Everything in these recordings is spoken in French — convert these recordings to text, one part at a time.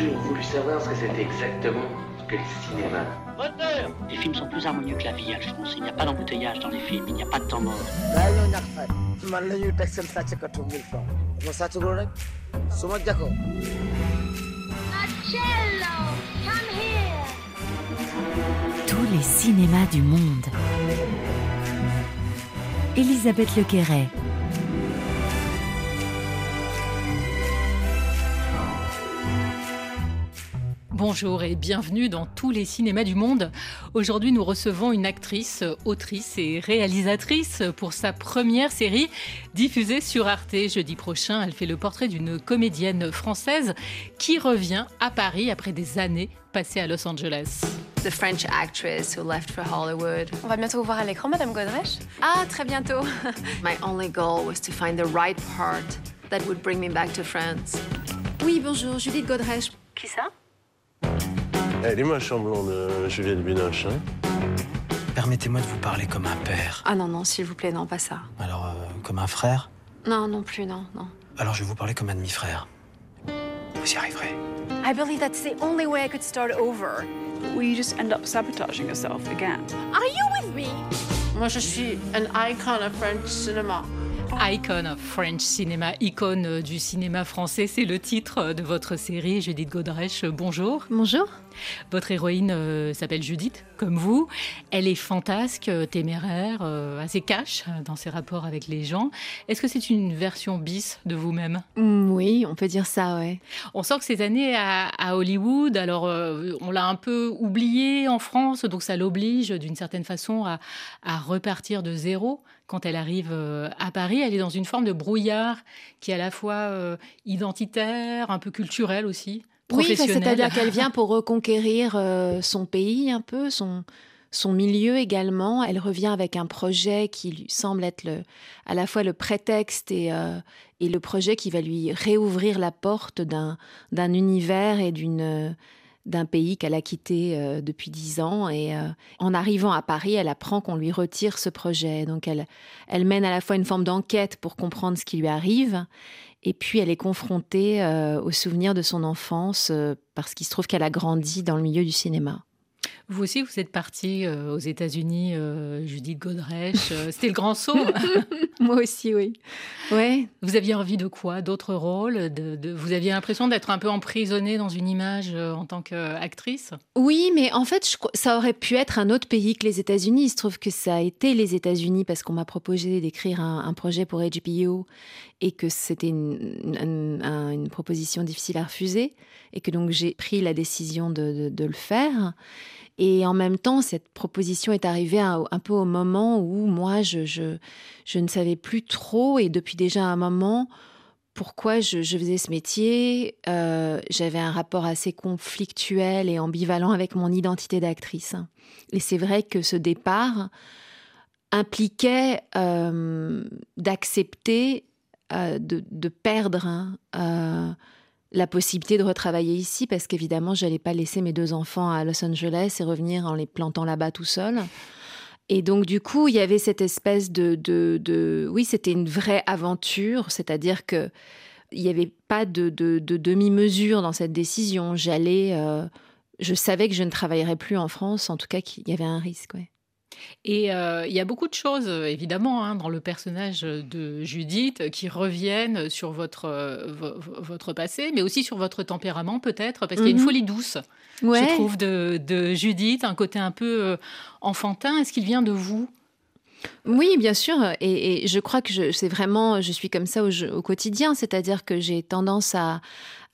toujours voulu savoir ce que c'était exactement que le cinéma. Les films sont plus harmonieux que la vie, Alphonse. Il n'y a pas d'embouteillage dans les films, il n'y a pas de temps mort. Tous les cinémas du monde. Elisabeth Lequeret. Bonjour et bienvenue dans tous les cinémas du monde. Aujourd'hui, nous recevons une actrice, autrice et réalisatrice pour sa première série diffusée sur Arte jeudi prochain. Elle fait le portrait d'une comédienne française qui revient à Paris après des années passées à Los Angeles. The French actress who left for Hollywood. On va bientôt vous voir à l'écran, Madame Godrèche. Ah, très bientôt. My only goal was to find the right part that would bring me back to France. Oui, bonjour, Judith Godrèche. Qui ça? Elle est moche en blonde, euh, Juliette Binoche. Hein Permettez-moi de vous parler comme un père. Ah non, non, s'il vous plaît, non, pas ça. Alors, euh, comme un frère? Non, non plus, non, non. Alors, je vais vous parler comme un demi-frère. Vous y arriverez. I believe that's the only way I could start over. Will you just end up sabotaging yourself again? Are you with me? Moi, je suis an icon of French cinema. Icon of French Cinema, icône du cinéma français, c'est le titre de votre série. Judith Godrèche, bonjour. Bonjour. Votre héroïne euh, s'appelle Judith, comme vous. Elle est fantasque, euh, téméraire, euh, assez cash dans ses rapports avec les gens. Est-ce que c'est une version bis de vous-même? Mm, oui, on peut dire ça, ouais. On sent que ces années à, à Hollywood, alors euh, on l'a un peu oublié en France, donc ça l'oblige d'une certaine façon à, à repartir de zéro. Quand elle arrive à Paris, elle est dans une forme de brouillard qui est à la fois euh, identitaire, un peu culturel aussi. Oui, c'est-à-dire qu'elle vient pour reconquérir euh, son pays un peu, son, son milieu également. Elle revient avec un projet qui lui semble être le, à la fois le prétexte et, euh, et le projet qui va lui réouvrir la porte d'un d'un univers et d'une euh, d'un pays qu'elle a quitté euh, depuis dix ans. Et euh, en arrivant à Paris, elle apprend qu'on lui retire ce projet. Donc elle, elle mène à la fois une forme d'enquête pour comprendre ce qui lui arrive. Et puis elle est confrontée euh, aux souvenirs de son enfance euh, parce qu'il se trouve qu'elle a grandi dans le milieu du cinéma. Vous aussi, vous êtes partie euh, aux États-Unis, euh, Judith Godrèche. euh, C'était le grand saut. Moi aussi, oui. Ouais. Vous aviez envie de quoi? D'autres rôles? De, de- Vous aviez l'impression d'être un peu emprisonnée dans une image en tant qu'actrice? Oui, mais en fait, je ça aurait pu être un autre pays que les États-Unis. Il se trouve que ça a été les États-Unis parce qu'on m'a proposé d'écrire un, un projet pour HBO et que c'était une, une- un- une proposition difficile à refuser et que donc j'ai pris la décision de, de- de le faire. Et en même temps, cette proposition est arrivée un, peu au moment où moi, je, ne savais plus trop et depuis déjà un moment pourquoi je, faisais ce métier. Euh, J'avais un rapport assez conflictuel et ambivalent avec mon identité d'actrice. Et c'est vrai que ce départ impliquait euh, d'accepter euh, de, perdre hein, la possibilité de retravailler ici parce qu'évidemment, j'allais pas laisser mes deux enfants à Los Angeles et revenir en les plantant là-bas tout seul. Et donc, du coup, il y avait cette espèce de, de, de- oui, c'était une vraie aventure, c'est-à-dire que il n'y avait pas de, de- de demi-mesure dans cette décision. J'allais, euh, je savais que je ne travaillerais plus en France, en tout cas qu'il y avait un risque. Et euh, il y a beaucoup de choses, évidemment, hein, dans le personnage de Judith qui reviennent sur votre, euh, vo- vo- votre passé, mais aussi sur votre tempérament, peut-être, parce qu'il y a une Mhm. folie douce, Ouais. je trouve, de, de Judith, un côté un peu euh, enfantin. Est-ce qu'il vient de vous? Oui, bien sûr. Et, et je crois que c'est vraiment, je suis comme ça au, au quotidien, c'est-à-dire que j'ai tendance à,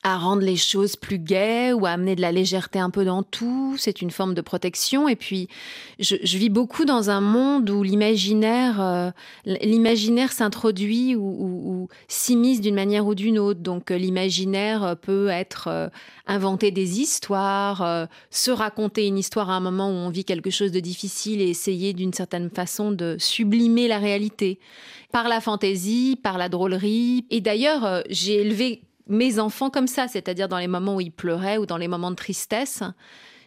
à rendre les choses plus gaies ou à amener de la légèreté un peu dans tout. C'est une forme de protection. Et puis, je, vis beaucoup dans un monde où l'imaginaire, euh, l'imaginaire s'introduit ou, ou- s'immisce d'une manière ou d'une autre. Donc, euh, l'imaginaire euh, peut être inventer des histoires, se raconter une histoire à un moment où on vit quelque chose de difficile et essayer d'une certaine façon de sublimer la réalité par la fantaisie, par la drôlerie. Et d'ailleurs, j'ai élevé mes enfants comme ça, c'est-à-dire dans les moments où ils pleuraient ou dans les moments de tristesse.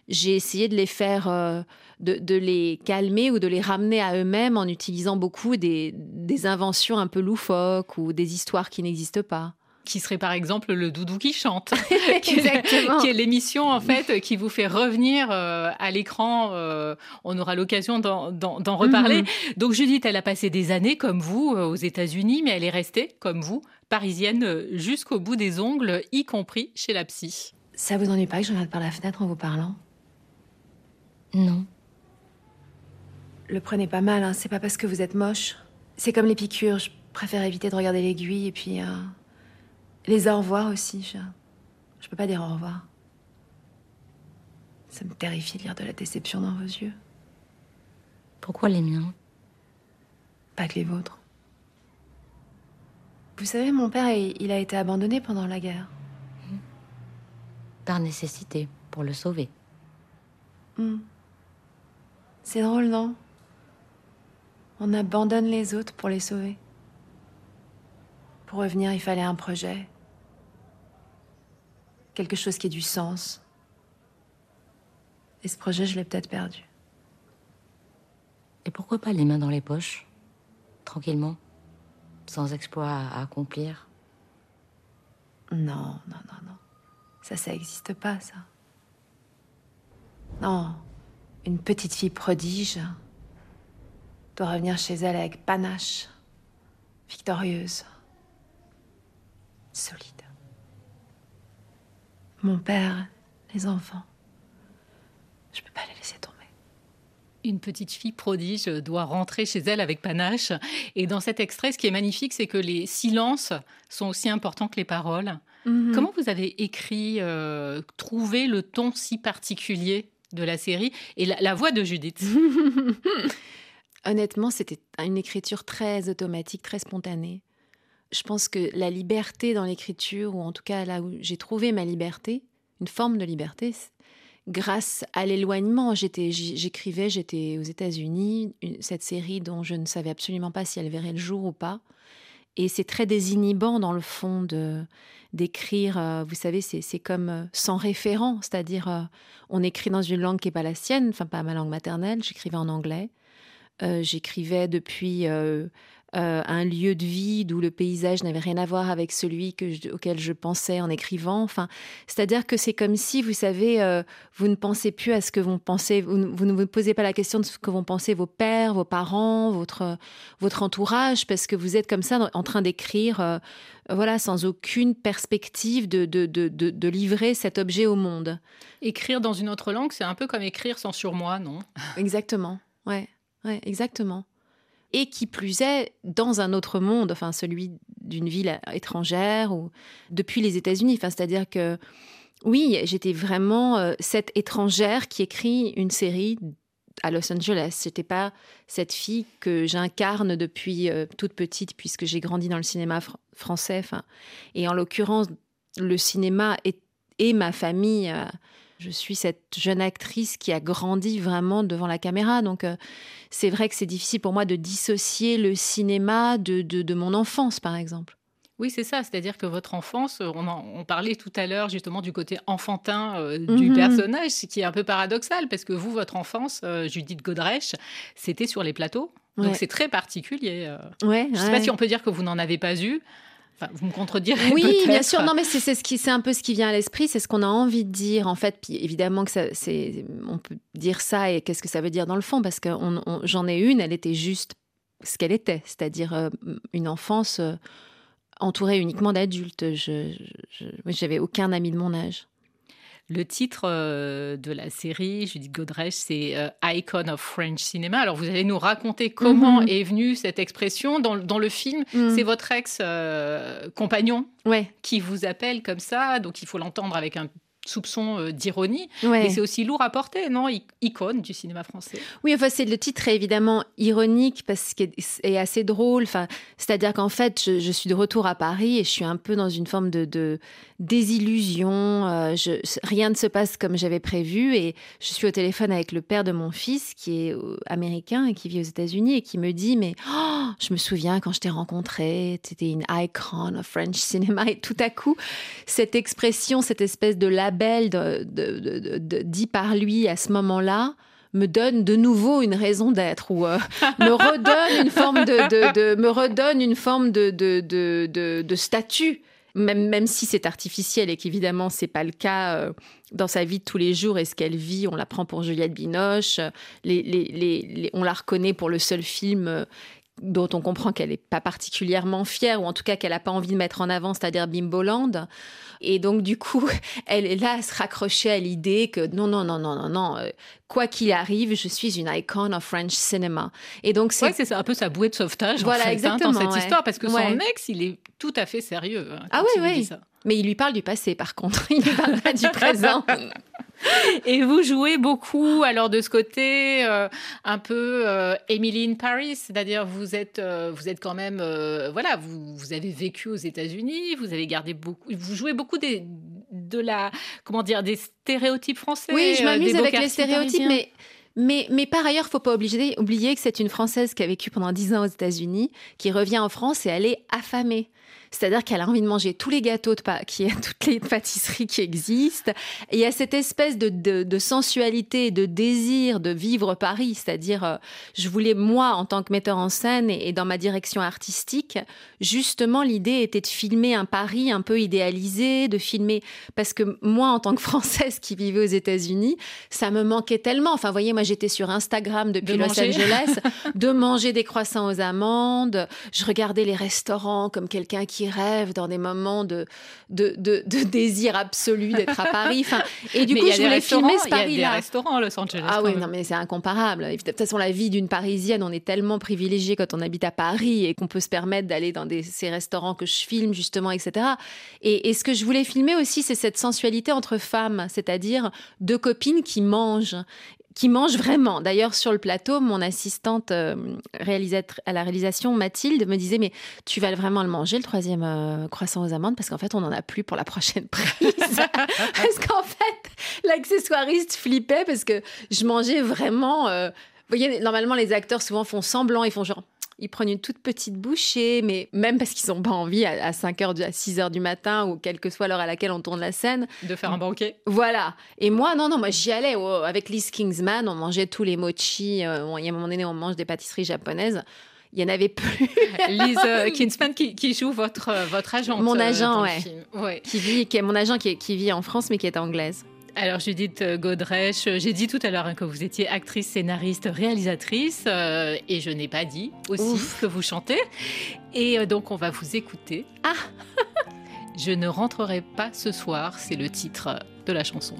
J'ai essayé de les faire, euh, de, de les calmer ou de les ramener à eux-mêmes en utilisant beaucoup des, des inventions un peu loufoques ou des histoires qui n'existent pas. qui serait par exemple le doudou qui chante, Exactement. qui est l'émission en fait qui vous fait revenir euh, à l'écran. euh, on aura l'occasion d'en- reparler. Mhm. Donc Judith, elle a passé des années comme vous aux États-Unis, mais elle est restée comme vous parisienne euh, jusqu'au bout des ongles, y compris chez la psy. Ça vous ennuie pas que je regarde par la fenêtre en vous parlant? Non. Le prenez pas mal, hein. c'est pas parce que vous êtes moche. C'est comme les piqûres, je préfère éviter de regarder l'aiguille et puis. euh, les au revoir aussi, je... je peux pas dire au revoir. Ça me terrifie de lire de la déception dans vos yeux. Pourquoi les miens? Pas que les vôtres. Vous savez, mon père, il a été abandonné pendant la guerre. Par nécessité, pour le sauver. Hmm. C'est drôle, non? On abandonne les autres pour les sauver. Pour revenir, il fallait un projet. Quelque chose qui ait du sens. Et ce projet, je l'ai peut-être perdu. Et pourquoi pas les mains dans les poches? Tranquillement Sans exploit à accomplir Non, non, non, non. Ça, ça n'existe pas, ça. Non. Une petite fille prodige doit revenir chez elle avec panache, victorieuse, solide. Mon père, les enfants, je peux pas les laisser tomber. Une petite fille prodige doit rentrer chez elle avec panache. Et dans cet extrait, ce qui est magnifique, c'est que les silences sont aussi importants que les paroles. Mhm. Comment vous avez écrit, euh, trouvé le ton si particulier de la série et la, la voix de Judith? Honnêtement, c'était une écriture très automatique, très spontanée. Je pense que la liberté dans l'écriture, ou en tout cas là où j'ai trouvé ma liberté, une forme de liberté, grâce à l'éloignement. J'écrivais, j'étais aux États-Unis, cette série dont je ne savais absolument pas si elle verrait le jour ou pas. Et c'est très désinhibant dans le fond de d'écrire. euh, vous savez, c'est comme euh, sans référent, c'est-à-dire euh, on écrit dans une langue qui n'est pas la sienne, enfin pas ma langue maternelle. J'écrivais en anglais. J'écrivais depuis euh, un lieu de vie d'où le paysage n'avait rien à voir avec celui que je- auquel je pensais en écrivant. Enfin, c'est-à-dire que c'est comme si, vous savez, euh, vous ne pensez plus à ce que vous pensez, vous ne, vous ne vous posez pas la question de ce que vont penser vos pères, vos parents, votre votre entourage, parce que vous êtes comme ça en train d'écrire, euh, voilà, sans aucune perspective de, de, de, de, de livrer cet objet au monde. Écrire dans une autre langue, c'est un peu comme écrire sans surmoi, non? Exactement. Ouais, ouais, exactement. Et qui plus est, dans un autre monde, enfin celui d'une ville étrangère ou depuis les États-Unis. Enfin, c'est-à-dire que oui, j'étais vraiment euh, cette étrangère qui écrit une série à Los Angeles. J'étais pas cette fille que j'incarne depuis euh, toute petite, puisque j'ai grandi dans le cinéma fr- français. Enfin, et en l'occurrence, le cinéma et ma famille. euh, je suis cette jeune actrice qui a grandi vraiment devant la caméra. Donc, euh, c'est vrai que c'est difficile pour moi de dissocier le cinéma de, de, de mon enfance, par exemple. Oui, c'est ça. C'est-à-dire que votre enfance, on, en- on parlait tout à l'heure justement du côté enfantin euh, du Mhm. personnage, ce qui est un peu paradoxal, parce que vous, votre enfance, euh, Judith Godrèche, c'était sur les plateaux. Donc Ouais. c'est très particulier. euh. Ouais, Je ne sais ouais. pas si on peut dire que vous n'en avez pas eu. Enfin, vous me contredirez Oui, bien sûr. Non, mais c'est ce qui, c'est un peu ce qui vient à l'esprit. C'est ce qu'on a envie de dire, en fait. Puis évidemment que ça, c'est, on peut dire ça et qu'est-ce que ça veut dire dans le fond Parce que j'en ai une. Elle était juste ce qu'elle était, c'est-à-dire euh, une enfance euh, entourée uniquement d'adultes. Je- j'avais aucun ami de mon âge. Le titre euh, de la série, Judith Godrèche, c'est euh, Icon of French Cinema. Alors, vous allez nous raconter comment Mhm. est venue cette expression dans, dans le film. Mhm. C'est votre ex-compagnon Ouais. qui vous appelle comme ça, donc il faut l'entendre avec un soupçon euh, d'ironie. Ouais. Mais c'est aussi lourd à porter, non? Icône du cinéma français. Oui, enfin, c'est le titre est évidemment ironique parce qu'il est- assez drôle. Enfin, c'est-à-dire qu'en fait, je, je suis de retour à Paris et je suis un peu dans une forme de, de désillusion. Euh, je- rien ne se passe comme j'avais prévu et je suis au téléphone avec le père de mon fils qui est euh, américain et qui vit aux États-Unis et qui me dit mais oh, je me souviens quand je t'ai rencontré, tu étais une icon of French cinema et tout à coup cette expression, cette espèce de label de- de- de- de- de- dit par lui à ce moment-là me donne de nouveau une raison d'être ou euh, me redonne une forme de, me redonne une forme de, statut. Même, même si c'est artificiel et qu'évidemment c'est pas le cas euh, dans sa vie de tous les jours et ce qu'elle vit, on la prend pour Juliette Binoche, les, les, les, on la reconnaît pour le seul film euh, dont on comprend qu'elle n'est pas particulièrement fière, ou en tout cas qu'elle n'a pas envie de mettre en avant, c'est-à-dire Bimboland. Et donc, du coup, elle est là à se raccrocher à l'idée que non, non, non, non, non, non, euh, quoi qu'il arrive, je suis une icon of French cinema. Et donc, c'est c'est un peu sa bouée de sauvetage voilà, en fait, exactement, hein, dans cette histoire, parce que son ex, il est tout à fait sérieux. Hein, ah oui, oui. Mais il lui parle du passé, par contre. Il ne parle pas du présent. Et vous jouez beaucoup, alors de ce côté, euh, un peu euh, Emily in Paris, c'est-à-dire vous êtes, euh, vous êtes quand même, voilà, vous, vous, avez vécu aux États-Unis, vous avez gardé beaucoup, vous jouez beaucoup des, de la, comment dire, des stéréotypes français. Oui, je m'amuse avec les stéréotypes, mais. Mais, mais, par ailleurs, il faut pas oublier, oublier que c'est une Française qui a vécu pendant dix ans aux États-Unis, qui revient en France et elle est affamée. C'est-à-dire qu'elle a envie de manger tous les gâteaux, de qui, toutes les pâtisseries qui existent. Et il y a cette espèce de, de, sensualité, de désir de vivre Paris. C'est-à-dire, euh, je voulais, moi, en tant que metteur en scène et, dans ma direction artistique, justement, l'idée était de filmer un Paris un peu idéalisé, de filmer. Parce que moi, en tant que Française qui vivait aux États-Unis, ça me manquait tellement. Enfin, vous voyez, moi, j'étais sur Instagram depuis Los Angeles, de manger des croissants aux amandes. Je regardais les restaurants comme quelqu'un qui rêve dans des moments de, de, de, désir absolu d'être à Paris. Enfin, et du coup, je voulais filmer ce Paris-là. Il y a des restaurants à Los Angeles. Ah oui, non, mais c'est incomparable. De toute façon, la vie d'une Parisienne, on est tellement privilégié quand on habite à Paris et qu'on peut se permettre d'aller dans des, ces restaurants que je filme, justement, etc. Et, et ce que je voulais filmer aussi, c'est cette sensualité entre femmes, c'est-à-dire deux copines qui mangent qui mange vraiment. D'ailleurs, sur le plateau, mon assistante euh, à la réalisation, Mathilde, me disait Mais tu vas vraiment le manger, le troisième euh, croissant aux amandes, parce qu'en fait, on n'en a plus pour la prochaine prise. parce qu'en fait, l'accessoiriste flippait parce que je mangeais vraiment. Euh, vous voyez, normalement, les acteurs souvent font semblant, ils font genre ils prennent une toute petite bouchée, mais même parce qu'ils n'ont pas envie à, 5 heures, à 6 heures du matin ou quelle que soit l'heure à laquelle on tourne la scène. De faire un banquet. Voilà. Et moi, non, non, moi j'y allais. Oh, avec Liz Kingsman, on mangeait tous les mochi. Euh, il y a un moment donné, on mange des pâtisseries japonaises il y en avait plus. Lise euh, Kingsman qui, joue votre, euh, votre agent. Mon agent, ouais. Qui vit, qui est mon agent qui, qui, vit en France mais qui est anglaise. Alors Judith Godrèche, j'ai dit tout à l'heure hein, que vous étiez actrice, scénariste, réalisatrice, euh, et je n'ai pas dit aussi que vous chantez. Et euh, donc on va vous écouter. Ah Je ne rentrerai pas ce soir, c'est le titre de la chanson.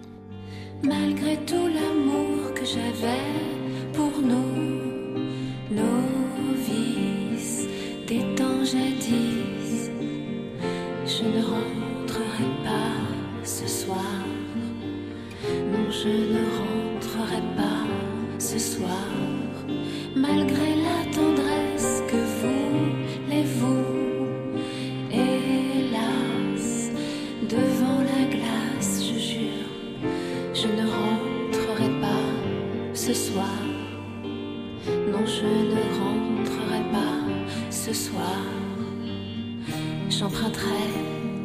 Malgré tout l'amour que j'avais pour nous, nos vices des temps jadis, je ne rentrerai pas ce soir je ne rentrerai pas ce soir, malgré la tendresse que vous, les vous, hélas, devant la glace, je jure, je ne rentrerai pas ce soir. Non, je ne rentrerai pas ce soir. J'emprunterai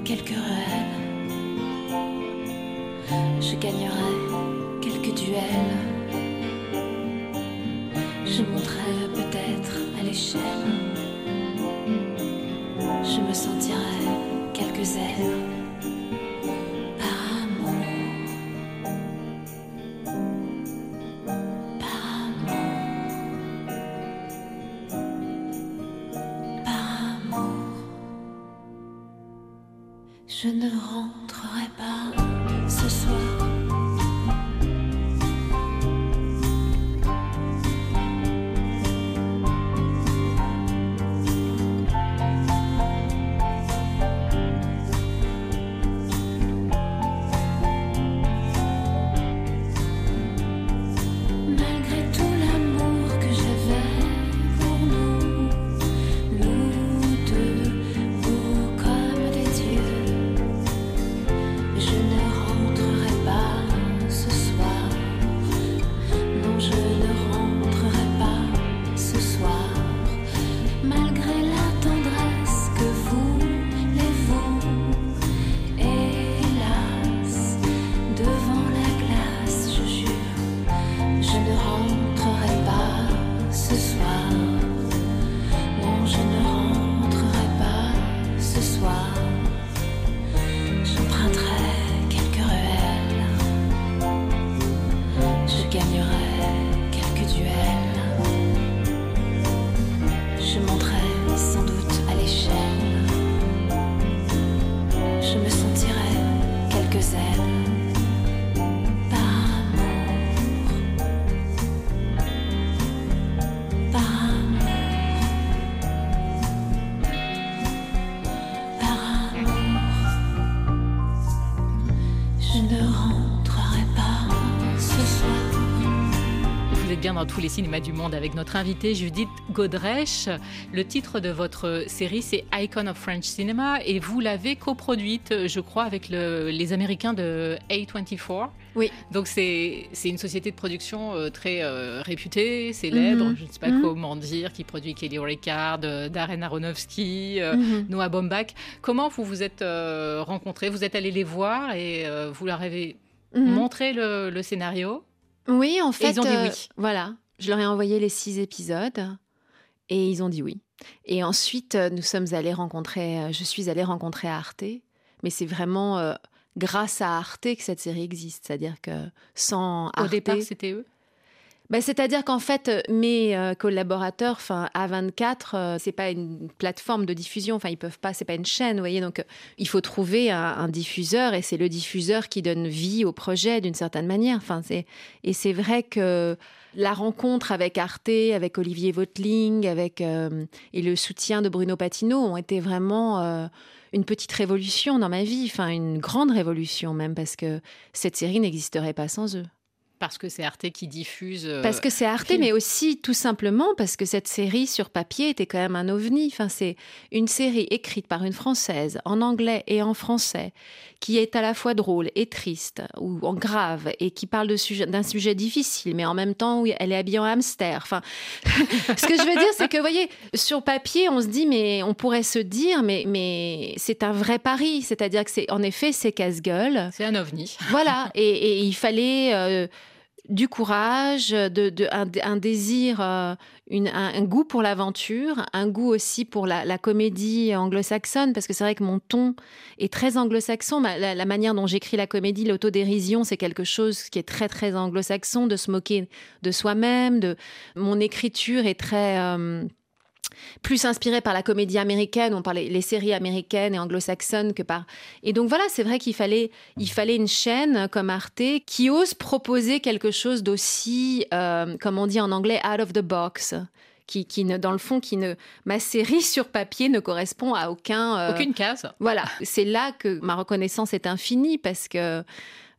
quelques ruelles je gagnerai quelques duels. Je monterai peut-être à l'échelle. Je me sentirai quelques ailes. Je ne dans tous les cinémas du monde avec notre invitée Judith Godrèche. Le titre de votre série, c'est Icon of French Cinema et vous l'avez coproduite, je crois, avec le- les Américains de A24. Oui. Donc c'est une société de production euh, très euh, réputée, célèbre, Mhm. je ne sais pas Mhm. comment dire, qui produit Kelly Reichardt, euh, Darren Aronofsky, euh, Mhm. Noah Baumbach. Comment vous vous êtes rencontrés? Vous êtes allés les voir et vous leur avez montré le, le scénario? Oui, en fait. ils ont dit euh, oui. Voilà. Je leur ai envoyé les six épisodes et ils ont dit oui. Et ensuite, euh, nous sommes allés rencontrer, euh, je suis allée rencontrer Arte, mais c'est vraiment grâce à Arte que cette série existe. C'est-à-dire que sans Arte. Au départ, c'était eux? Ben, C'est-à-dire qu'en fait, euh, mes euh, collaborateurs, enfin A24, euh, c'est pas une plateforme de diffusion, enfin ils peuvent pas, c'est pas une chaîne, vous voyez. Donc euh, il faut trouver un, un diffuseur et c'est le diffuseur qui donne vie au projet d'une certaine manière. Enfin c'est et c'est vrai que la rencontre avec Arte, avec Olivier Vautling, avec et le soutien de Bruno Patino ont été vraiment une petite révolution dans ma vie, enfin une grande révolution même parce que cette série n'existerait pas sans eux. Parce que c'est Arte qui diffuse. euh, Parce que c'est Arte, film. mais aussi tout simplement parce que cette série sur papier était quand même un ovni. Enfin, c'est une série écrite par une Française en anglais et en français, qui est à la fois drôle et triste ou en grave et qui parle sujet- d'un sujet difficile, mais en même temps, oui, elle est habillée en hamster. Enfin, ce que je veux dire, c'est que, vous voyez, sur papier, on se dit, mais on pourrait se dire, mais, mais c'est un vrai pari. C'est-à-dire que c'est, en effet, c'est casse-gueule. C'est un ovni. Voilà, et, et il fallait euh, du courage, de, un, désir, euh, un, goût pour l'aventure, un goût aussi pour la, comédie anglo-saxonne, parce que c'est vrai que mon ton est très anglo-saxon. La manière dont j'écris la comédie, l'autodérision, c'est quelque chose qui est très très anglo-saxon, de se moquer de soi-même. De mon écriture est très euh, plus inspirée par la comédie américaine, on parlait les séries américaines et anglo-saxonnes que par. Et donc voilà, c'est vrai qu'il fallait, il fallait une chaîne comme Arte qui ose proposer quelque chose d'aussi, euh, comme on dit en anglais, out of the box. Qui, qui ne, dans le fond, qui ne, ma série sur papier ne correspond à aucun. euh, Aucune case. Voilà, c'est là que ma reconnaissance est infinie parce que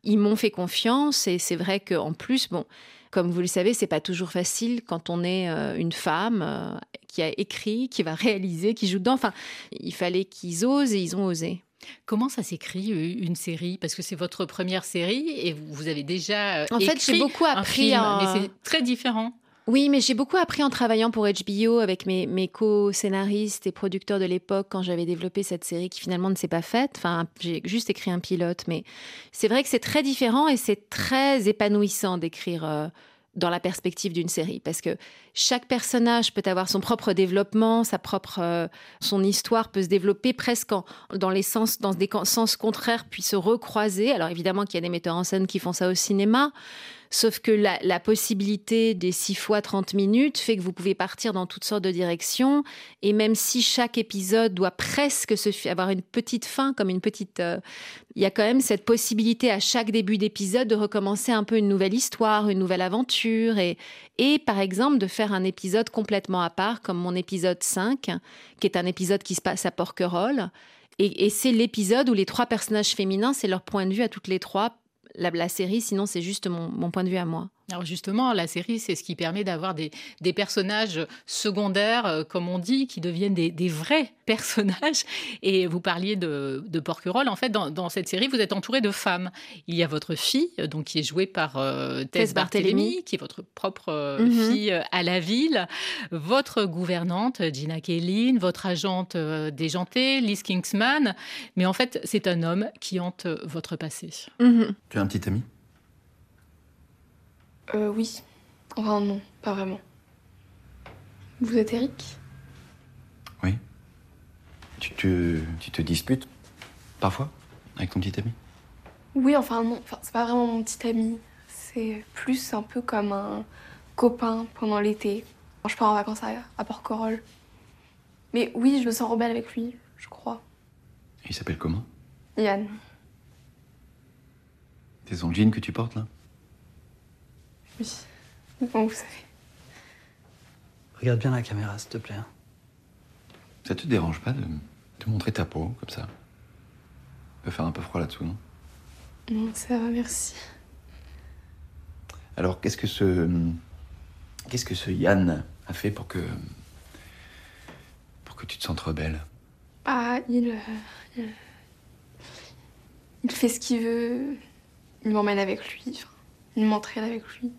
ils m'ont fait confiance et c'est vrai qu'en plus, bon, comme vous le savez, c'est pas toujours facile quand on est euh, une femme qui a écrit, qui va réaliser, qui joue dedans. Enfin, il fallait qu'ils osent et ils ont osé. Comment ça s'écrit euh, une série? Parce que c'est votre première série et vous avez déjà euh, En fait, j'ai écrit beaucoup un appris film, en- mais c'est très différent. Oui, mais j'ai beaucoup appris en travaillant pour HBO avec mes, mes co-scénaristes et producteurs de l'époque quand j'avais développé cette série qui finalement ne s'est pas faite. Enfin, j'ai juste écrit un pilote, mais c'est vrai que c'est très différent et c'est très épanouissant d'écrire euh, dans la perspective d'une série parce que chaque personnage peut avoir son propre développement, sa propre, euh, son histoire peut se développer presque en- dans les sens, dans des sens contraires, puis se recroiser. Alors évidemment qu'il y a des metteurs en scène qui font ça au cinéma, Sauf que la, possibilité des 6 fois 30 minutes fait que vous pouvez partir dans toutes sortes de directions. Et même si chaque épisode doit presque avoir une petite fin, comme une petite. euh, il y a quand même cette possibilité à chaque début d'épisode de recommencer un peu une nouvelle histoire, une nouvelle aventure. Et, et par exemple, de faire un épisode complètement à part, comme mon épisode 5, qui est un épisode qui se passe à Porquerolles. Et, et c'est l'épisode où les trois personnages féminins, c'est leur point de vue à toutes les trois la, série, sinon c'est juste mon point de vue à moi. Alors justement, la série, c'est ce qui permet d'avoir des, des personnages secondaires, euh, comme on dit, qui deviennent des, des vrais personnages. Et vous parliez de, de Porquerolles. En fait, dans, dans cette série, vous êtes entouré de femmes. Il y a votre fille, euh, donc qui est jouée par euh, Barthélemy. Barthélemy, qui est votre propre euh, Mhm. fille à la ville, votre gouvernante, Gina Kaelin, votre agente euh, déjantée, Liz Kingsman. Mais en fait, c'est un homme qui hante votre passé. Tu as un petit ami? Euh, oui. Enfin, non, pas vraiment. Vous êtes Eric? Oui. Tu te, tu te disputes parfois avec ton petit ami? Oui, enfin, non. Enfin, c'est pas vraiment mon petit ami. C'est plus un peu comme un copain pendant l'été. Quand je pars en vacances à, à Porquerolles. Mais oui, je me sens rebelle avec lui, je crois. Il s'appelle comment? Yann. C'est son jean que tu portes là? Oui. Bon, vous savez. Regarde bien la caméra, s'il te plaît. hein. Ça te dérange pas de, de montrer ta peau comme ça? Il peut faire un peu froid là-dessous, non? Non, ça va, merci. Alors, qu'est-ce que ce. Qu'est-ce que ce Yann a fait pour que. pour que tu te sentes rebelle? Ah, il, euh, il. il fait ce qu'il veut. Il m'emmène avec lui. Enfin, il m'entraîne avec lui.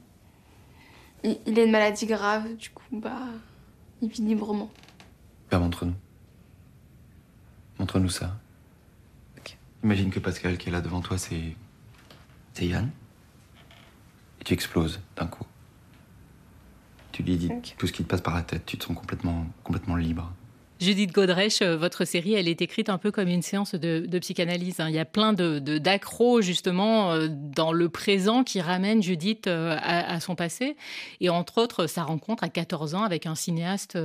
Il, il a une maladie grave, du coup, bah. Il vit librement. Bah, montre-nous. Montre-nous ça. Imagine que Pascal, qui est là devant toi, c'est. c'est Yann. Et tu exploses d'un coup. Tu lui dis tout ce qui te passe par la tête, tu te sens complètement, complètement libre. Judith Godrèche, euh, votre série, elle est écrite un peu comme une séance de, psychanalyse. hein. Il y a plein de d'accros justement euh, dans le présent qui ramènent Judith euh, à, à son passé. Et entre autres, sa rencontre à 14 ans avec un cinéaste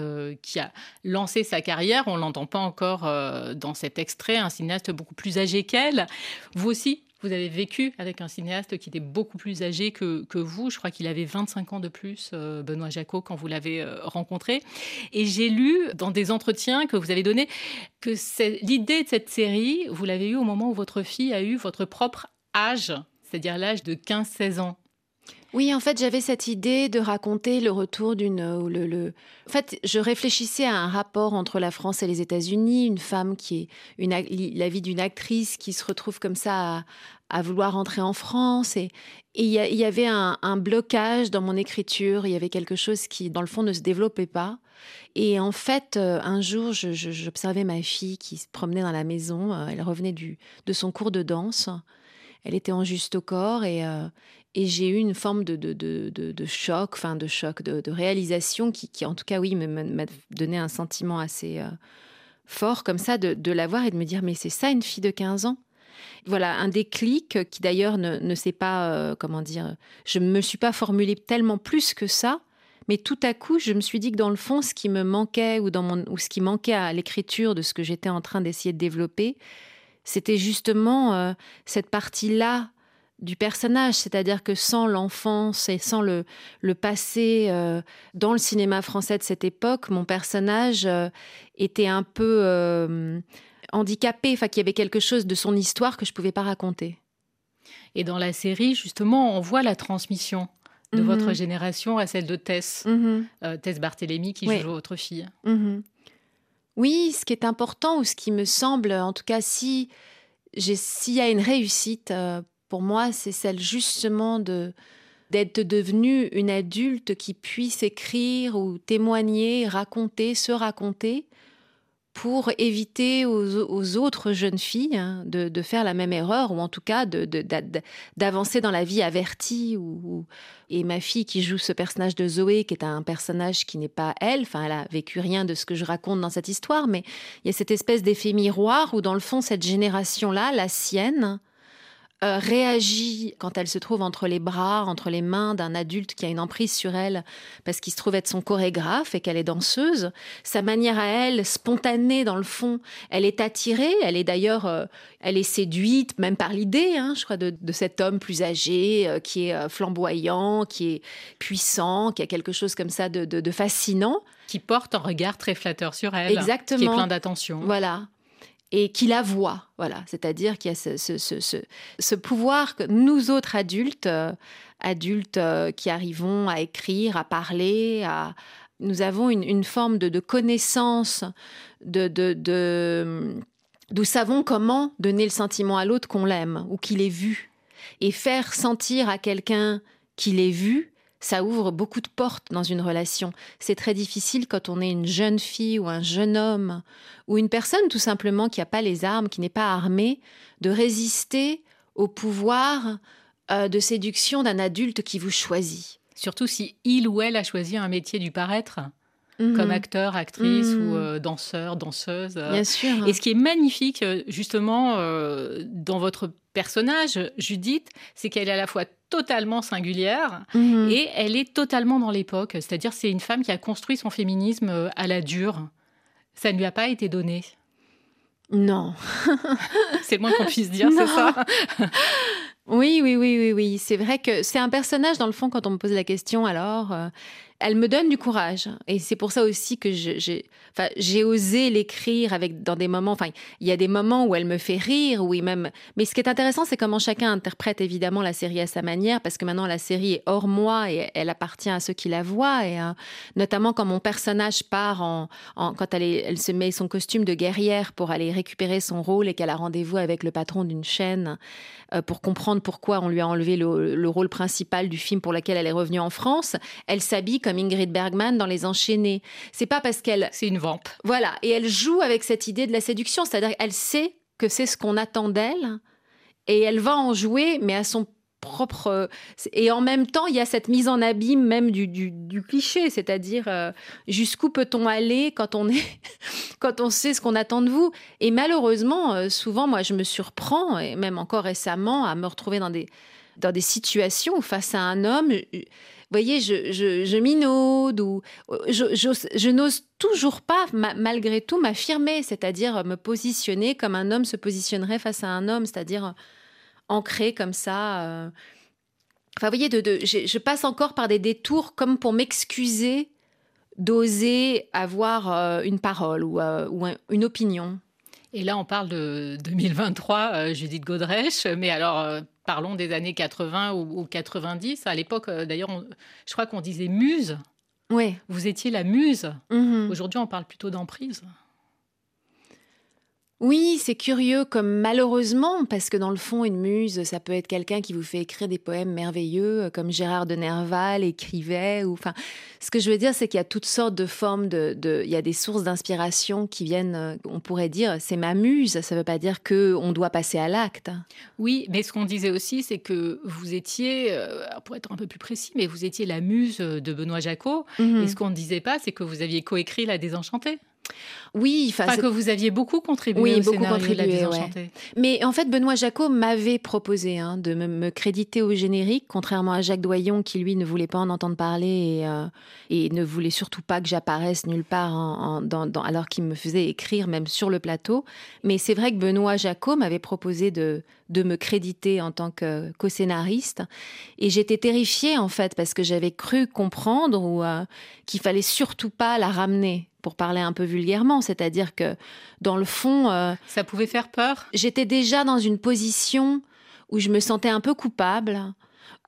qui a lancé sa carrière. On l'entend pas encore dans cet extrait, un cinéaste beaucoup plus âgé qu'elle. Vous aussi, vous avez vécu avec un cinéaste qui était beaucoup plus âgé que, que vous. Je crois qu'il avait 25 ans de plus, euh, Benoît Jacot, quand vous l'avez euh, rencontré. Et j'ai lu dans des entretiens que vous avez donnés que l'idée de cette série, vous l'avez eue au moment où votre fille a eu votre propre âge, c'est-à-dire l'âge de 15-16 ans. Oui, en fait, j'avais cette idée de raconter le retour d'une. ou Le, le- En fait, je réfléchissais à un rapport entre la France et les États-Unis, une femme qui est la vie d'une actrice qui se retrouve comme ça à, vouloir rentrer en France. Et il y, avait un, blocage dans mon écriture, il y avait quelque chose qui, dans le fond, ne se développait pas. Et en fait, euh, un jour, j'observais ma fille qui se promenait dans la maison. euh, Elle revenait du, de son cours de danse. Elle était en juste au corps et, euh, et j'ai eu une forme de, de, de, de- choc, enfin de choc, de, réalisation qui, en tout cas, oui, m'a donné un sentiment assez euh, fort comme ça de, de la voir et de me dire, mais c'est ça une fille de 15 ans? Voilà, un déclic qui d'ailleurs ne, ne s'est pas, euh, comment dire, je ne me suis pas formulé tellement plus que ça, mais tout à coup, je me suis dit que dans le fond, ce qui me manquait ou, dans mon, ou ce qui manquait à l'écriture de ce que j'étais en train d'essayer de développer, c'était justement euh, cette partie-là du personnage, c'est-à-dire que sans l'enfance et sans le, le passé euh, dans le cinéma français de cette époque, mon personnage euh, était un peu euh, handicapé, enfin qu'il y avait quelque chose de son histoire que je pouvais pas raconter. Et dans la série, justement, on voit la transmission de Mhm. votre génération à celle de Tess, Mhm. euh, Tess Barthélémy, qui Oui. joue votre fille. Mhm. Oui, ce qui est important ou ce qui me semble, en tout cas, si j'ai- s'il y a une réussite pour moi, c'est celle justement de d'être devenue une adulte qui puisse écrire ou témoigner, raconter, se raconter pour éviter aux, autres jeunes filles hein, de, faire la même erreur ou en tout cas d'avancer dans la vie avertie. Et ma fille qui joue ce personnage de Zoé, qui est un personnage qui n'est pas elle, enfin elle a vécu rien de ce que je raconte dans cette histoire, mais il y a cette espèce d'effet miroir où dans le fond cette génération-là, la sienne, euh, réagit quand elle se trouve entre les bras, entre les mains d'un adulte qui a une emprise sur elle parce qu'il se trouve être son chorégraphe et qu'elle est danseuse. Sa manière à elle, spontanée dans le fond, elle est attirée, elle est d'ailleurs, euh, elle est séduite même par l'idée, hein, je crois, de, de cet homme plus âgé euh, qui est flamboyant, qui est puissant, qui a quelque chose comme ça de, de- de fascinant. Qui porte un regard très flatteur sur elle. Exactement. Qui est plein d'attention. Voilà. Et qui la voit, voilà. C'est-à-dire qu'il y a ce, ce- ce- ce- pouvoir que nous autres adultes, euh, adultes euh, qui arrivons à écrire, à parler, à... nous avons une, une forme de, de connaissance, de, de, de- nous savons comment donner le sentiment à l'autre qu'on l'aime ou qu'il est vu. Et faire sentir à quelqu'un qu'il est vu, ça ouvre beaucoup de portes dans une relation. C'est très difficile quand on est une jeune fille ou un jeune homme ou une personne tout simplement qui n'a pas les armes, qui n'est pas armée, de résister au pouvoir euh, de séduction d'un adulte qui vous choisit. Surtout si il ou elle a choisi un métier du paraître. Mhm. Comme acteur, actrice Mhm. ou euh, danseur, danseuse. euh. Bien sûr. Et ce qui est magnifique, euh, justement, euh, dans votre personnage, Judith, c'est qu'elle est à la fois totalement singulière Mhm. et elle est totalement dans l'époque. C'est-à-dire, c'est une femme qui a construit son féminisme à la dure. Ça ne lui a pas été donné. Non. C'est le moins qu'on puisse dire, c'est ça? Oui, oui, oui, oui, oui. C'est vrai que c'est un personnage, dans le fond, quand on me pose la question, alors, euh, elle me donne du courage. Et c'est pour ça aussi que j'ai osé l'écrire avec dans des moments. Enfin, il y a des moments où elle me fait rire, oui même. Mais ce qui est intéressant, c'est comment chacun interprète évidemment la série à sa manière, parce que maintenant la série est hors moi et elle appartient à ceux qui la voient. Et euh, notamment quand mon personnage part en, quand elle, elle se met son costume de guerrière pour aller récupérer son rôle et qu'elle a rendez-vous avec le patron d'une chaîne euh, pour comprendre pourquoi on lui a enlevé le, le rôle principal du film pour lequel elle est revenue en France. Elle s'habille comme Ingrid Bergman dans Les Enchaînés. C'est pas parce qu'elle. C'est une vampe. Voilà. Et elle joue avec cette idée de la séduction. C'est-à-dire qu'elle sait que c'est ce qu'on attend d'elle. Et elle va en jouer, mais à son propre. Et en même temps, il y a cette mise en abîme même du, du, cliché, c'est-à-dire euh, jusqu'où peut-on aller quand on est, quand on sait ce qu'on attend de vous? Et malheureusement, euh, souvent, moi, je me surprends, et même encore récemment, à me retrouver dans des dans des situations face à un homme voyez, je, je, je minaude ou je, je, n'ose toujours pas, malgré tout, m'affirmer, c'est-à-dire me positionner comme un homme se positionnerait face à un homme, c'est-à-dire ancré comme ça. Euh. Enfin, vous voyez, de, je, passe encore par des détours comme pour m'excuser d'oser avoir euh, une parole ou, euh, ou une opinion. Et là, on parle de 2023, Judith Godrèche, mais alors parlons des années 80 ou, 90. À l'époque, euh, d'ailleurs, je crois qu'on disait muse. Oui. Vous étiez la muse. Mhm. Aujourd'hui, on parle plutôt d'emprise. Oui, c'est curieux comme malheureusement, parce que dans le fond, une muse, ça peut être quelqu'un qui vous fait écrire des poèmes merveilleux, euh, comme Gérard de Nerval écrivait. Ou, enfin, ce que je veux dire, c'est qu'il y a toutes sortes de formes de, il y a des sources d'inspiration qui viennent. Euh, on pourrait dire, c'est ma muse. Ça ne veut pas dire que on doit passer à l'acte. Oui, mais ce qu'on disait aussi, c'est que vous étiez, euh, pour être un peu plus précis, mais vous étiez la muse de Benoît Jacot. Mhm. Et ce qu'on ne disait pas, c'est que vous aviez coécrit La Désenchantée. Oui, enfin, que vous aviez beaucoup contribué oui, au beaucoup scénario contribué, de la ouais. Mais en fait, Benoît Jacot m'avait proposé hein, de me, créditer au générique, contrairement à Jacques Doyon qui lui ne voulait pas en entendre parler et, euh, et ne voulait surtout pas que j'apparaisse nulle part en, dans, alors qu'il me faisait écrire même sur le plateau. Mais c'est vrai que Benoît Jacot m'avait proposé de, de me créditer en tant que co-scénariste et j'étais terrifiée en fait parce que j'avais cru comprendre ou euh, qu'il fallait surtout pas la ramener pour parler un peu vulgairement, c'est-à-dire que dans le fond... Euh, ça pouvait faire peur? J'étais déjà dans une position où je me sentais un peu coupable,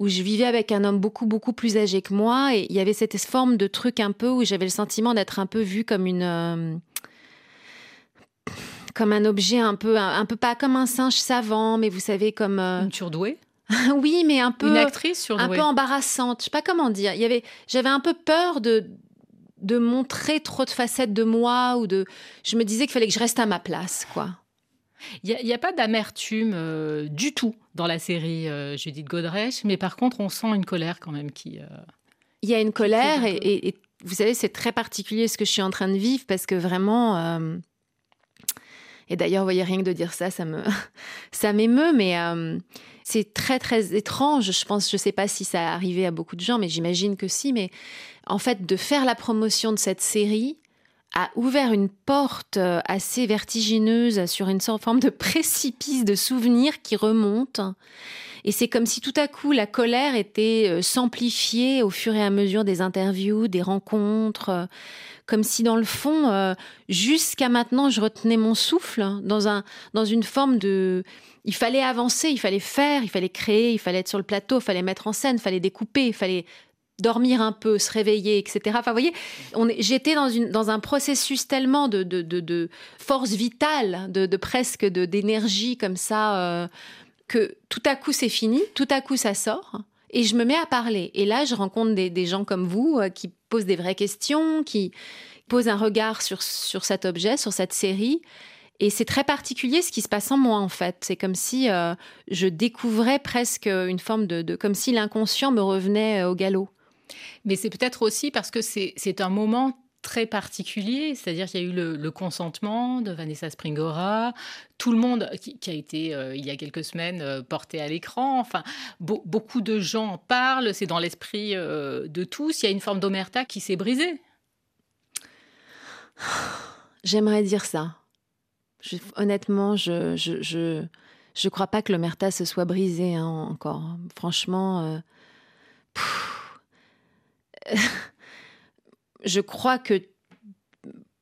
où je vivais avec un homme beaucoup, beaucoup plus âgé que moi, et il y avait cette forme de truc un peu où j'avais le sentiment d'être un peu vue comme une... Euh, comme un objet un peu, un, peu pas comme un singe savant, mais vous savez, comme... Euh, une surdouée? Oui, mais un peu une actrice surdouée. un peu embarrassante. Je sais pas comment dire. Il y avait, j'avais un peu peur de de montrer trop de facettes de moi ou de. Je me disais qu'il fallait que je reste à ma place, quoi. Il n'y a, pas d'amertume euh, du tout dans la série euh, Judith Godrèche, mais par contre, on sent une colère quand même qui. Euh, il y a une colère et, vous savez, c'est très particulier ce que je suis en train de vivre parce que vraiment. et d'ailleurs, vous voyez, rien que de dire ça, ça me, ça m'émeut, mais c'est très très étrange. Je pense, je sais pas si ça a arrivé à beaucoup de gens, mais j'imagine que si. Mais en fait, de faire la promotion de cette série a ouvert une porte euh, assez vertigineuse sur une sorte de précipice de souvenirs qui remonte. Et c'est comme si tout à coup la colère était euh, s'amplifier au fur et à mesure des interviews, des rencontres, euh, comme si dans le fond, jusqu'à maintenant, je retenais mon souffle dans un dans une forme de il fallait avancer, il fallait faire, il fallait créer, il fallait être sur le plateau, il fallait mettre en scène, il fallait découper, il fallait dormir un peu, se réveiller, etc. Enfin, vous voyez, j'étais dans, dans un processus tellement de, de, force vitale, de, presque d'énergie comme ça, euh, que tout à coup c'est fini, tout à coup ça sort, et je me mets à parler. Et là, je rencontre des, gens comme vous euh, qui posent des vraies questions, qui posent un regard sur, sur cet objet, sur cette série. Et c'est très particulier ce qui se passe en moi, en fait. C'est comme si euh, je découvrais presque une forme de, comme si l'inconscient me revenait au galop. Mais c'est peut-être aussi parce que c'est un moment très particulier, c'est-à-dire qu'il y a eu le, consentement de Vanessa Springora, tout le monde qui, a été euh, il y a quelques semaines porté à l'écran, enfin beaucoup de gens en parlent, c'est dans l'esprit de tous, il y a une forme d'omerta qui s'est brisée. J'aimerais dire ça honnêtement, je, je, je, je, crois pas que l'omerta se soit brisé hein, encore. Franchement, euh, je crois que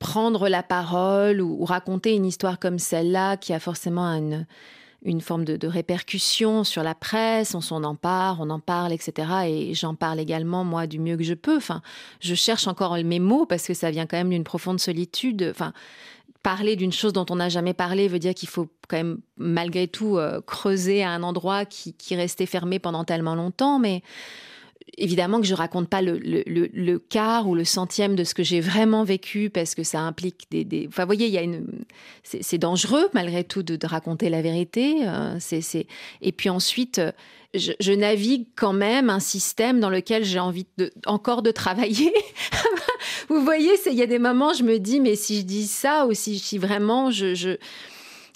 prendre la parole ou, raconter une histoire comme celle-là, qui a forcément une, forme de, répercussion sur la presse, on s'en empare, on en parle, etc. Et j'en parle également, moi, du mieux que je peux. Enfin, je cherche encore mes mots parce que ça vient quand même d'une profonde solitude. Enfin, parler d'une chose dont on n'a jamais parlé veut dire qu'il faut quand même, malgré tout, euh, creuser à un endroit qui, qui restait fermé pendant tellement longtemps. Mais évidemment que je raconte pas le, le, quart ou le centième de ce que j'ai vraiment vécu parce que ça implique des, enfin vous voyez il y a une c'est dangereux malgré tout de, raconter la vérité euh, c'est et puis ensuite je, navigue quand même un système dans lequel j'ai envie de, encore de travailler. Vous voyez il y a des moments je me dis mais si je dis ça ou si, si vraiment je, je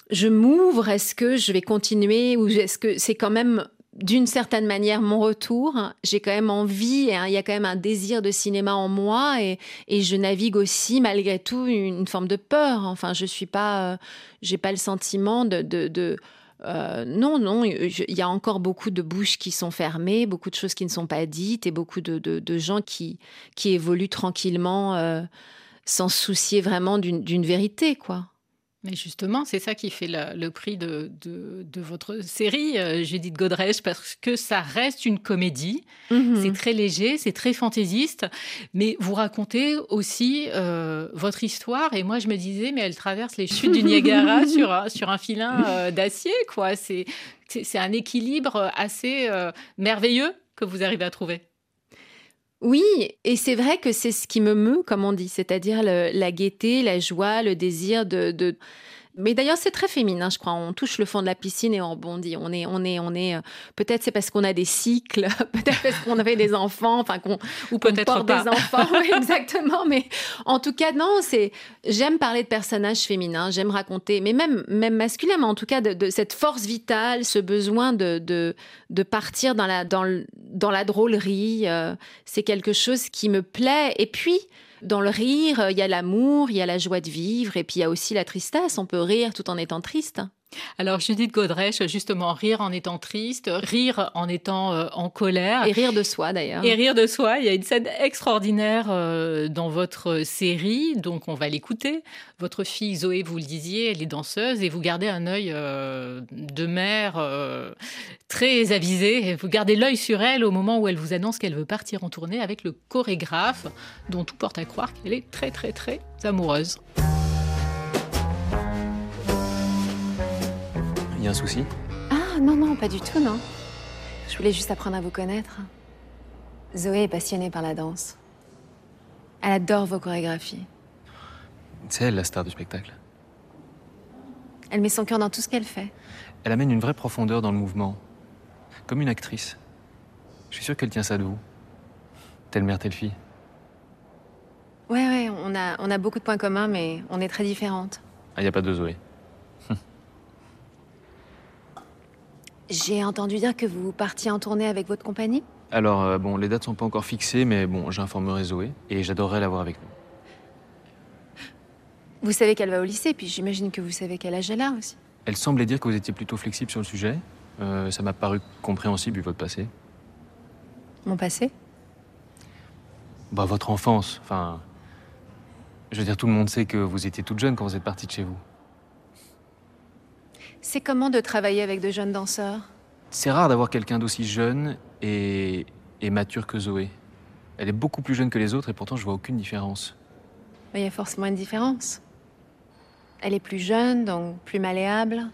je m'ouvre, est-ce que je vais continuer ou est-ce que c'est quand même d'une certaine manière mon retour. J'ai quand même envie, hein, il y a quand même un désir de cinéma en moi et, je navigue aussi malgré tout une, forme de peur. Enfin, je suis pas, euh, j'ai pas le sentiment de, de, euh, non, non, il y a encore beaucoup de bouches qui sont fermées, beaucoup de choses qui ne sont pas dites et beaucoup de, gens qui, qui évoluent tranquillement euh, sans soucier vraiment d'une vérité, quoi. Mais justement, c'est ça qui fait le prix de, de, votre série, euh, Judith Godrèche, parce que ça reste une comédie. Mhm. C'est très léger, c'est très fantaisiste, mais vous racontez aussi euh, votre histoire. Et moi, je me disais, mais elle traverse les chutes du Niagara sur, un, sur un filin euh, d'acier, quoi. C'est un équilibre assez merveilleux que vous arrivez à trouver. Oui, et c'est vrai que c'est ce qui me meut, comme on dit, c'est-à-dire la gaieté, la joie, le désir de, mais d'ailleurs, c'est très féminin, je crois. On touche le fond de la piscine et on rebondit. On est, on est, on est. Euh, peut-être c'est parce qu'on a des cycles, peut-être parce qu'on avait des enfants, enfin qu'on ou peut-être pas des enfants. exactement. Mais en tout cas, non. C'est. J'aime parler de personnages féminins. J'aime raconter, mais même, même masculin, mais en tout cas de, cette force vitale, ce besoin de, de, de partir dans la, dans, dans la drôlerie. Euh, c'est quelque chose qui me plaît. Et puis dans le rire, il y a l'amour, il y a la joie de vivre, et puis il y a aussi la tristesse. On peut rire tout en étant triste. Alors Judith Godrèche, justement, rire en étant triste, rire en étant euh, en colère. Et rire de soi d'ailleurs. Et rire de soi. Il y a une scène extraordinaire euh, dans votre série, donc on va l'écouter. Votre fille Zoé, vous le disiez, elle est danseuse et vous gardez un œil euh, de mère très avisé. Vous gardez l'œil sur elle au moment où elle vous annonce qu'elle veut partir en tournée avec le chorégraphe, dont tout porte à croire qu'elle est très très très amoureuse. Un souci Ah non, non, pas du tout, non. Je voulais juste apprendre à vous connaître. Zoé est passionnée par la danse. Elle adore vos chorégraphies. C'est elle la star du spectacle. Elle met son cœur dans tout ce qu'elle fait. Elle amène une vraie profondeur dans le mouvement. Comme une actrice. Je suis sûr qu'elle tient ça de vous. Telle mère, telle fille. Ouais, ouais, on a, on a beaucoup de points communs, mais on est très différentes. Ah, y a pas de Zoé. J'ai entendu dire que vous partiez en tournée avec votre compagnie Alors, euh, bon, les dates sont pas encore fixées, mais bon, j'informerai Zoé et j'adorerais la voir avec nous. Vous savez qu'elle va au lycée, puis j'imagine que vous savez quel âge elle a aussi. Elle semblait dire que vous étiez plutôt flexible sur le sujet. Euh, ça m'a paru compréhensible vu votre passé. Mon passé Bah, votre enfance. Enfin. Je veux dire, tout le monde sait que vous étiez toute jeune quand vous êtes partie de chez vous. C'est comment de travailler avec de jeunes danseurs? C'est rare d'avoir quelqu'un d'aussi jeune et... et mature que Zoé. Elle est beaucoup plus jeune que les autres et pourtant je vois aucune différence. Il y a forcément une différence. Elle est plus jeune, donc plus malléable.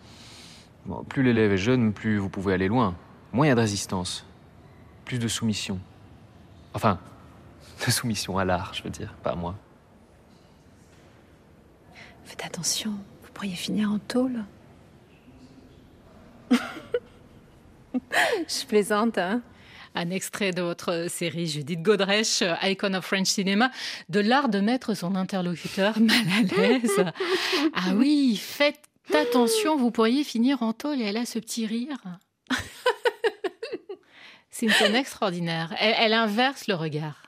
Bon, plus l'élève est jeune, plus vous pouvez aller loin. Moins il y a de résistance. Plus de soumission. Enfin, de soumission à l'art, je veux dire, pas à moi. Faites attention, vous pourriez finir en tôle. Je plaisante, hein un extrait de votre série Judith Godrèche, Icon of French Cinema, de l'art de mettre son interlocuteur mal à l'aise. Ah oui, faites attention, vous pourriez finir en tôle et elle a ce petit rire. C'est une scène extraordinaire. Elle, inverse le regard.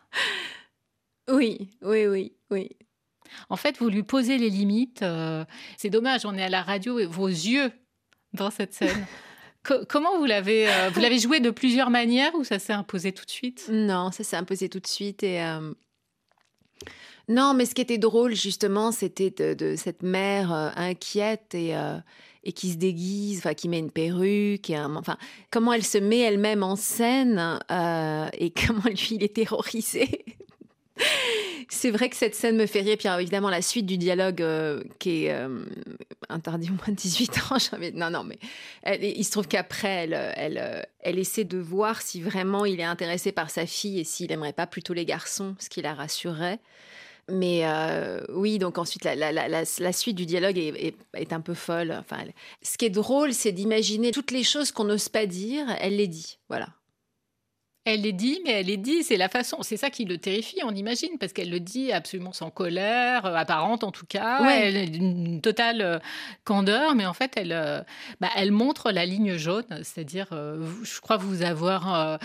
Oui, oui, oui, oui. En fait, vous lui posez les limites. Euh, c'est dommage, on est à la radio et vos yeux dans cette scène comment vous l'avez euh, vous l'avez joué de plusieurs manières ou ça s'est imposé tout de suite? Non, ça s'est imposé tout de suite et euh, Non, mais ce qui était drôle, justement, c'était de, cette mère euh, inquiète et, et qui se déguise, enfin, qui met une perruque. Et enfin, comment elle se met elle-même en scène et comment lui, il est terrorisé. C'est vrai que cette scène me fait rire. Puis évidemment, la suite du dialogue qui est interdit au moins de 18 ans. Non, non, mais il se trouve qu'après, elle, elle, elle essaie de voir si vraiment il est intéressé par sa fille et s'il aimerait pas plutôt les garçons, ce qui la rassurerait. Mais euh, oui, donc ensuite, la, suite du dialogue est, un peu folle. Enfin, ce qui est drôle, c'est d'imaginer toutes les choses qu'on n'ose pas dire, elle les dit. Voilà. Elle les dit, mais elle les dit, c'est la façon, c'est ça qui le terrifie, on imagine, parce qu'elle le dit absolument sans colère, euh, apparente en tout cas, elle a une totale euh, candeur, mais en fait, elle, euh, bah, elle montre la ligne jaune, c'est-à-dire, je crois vous avoir,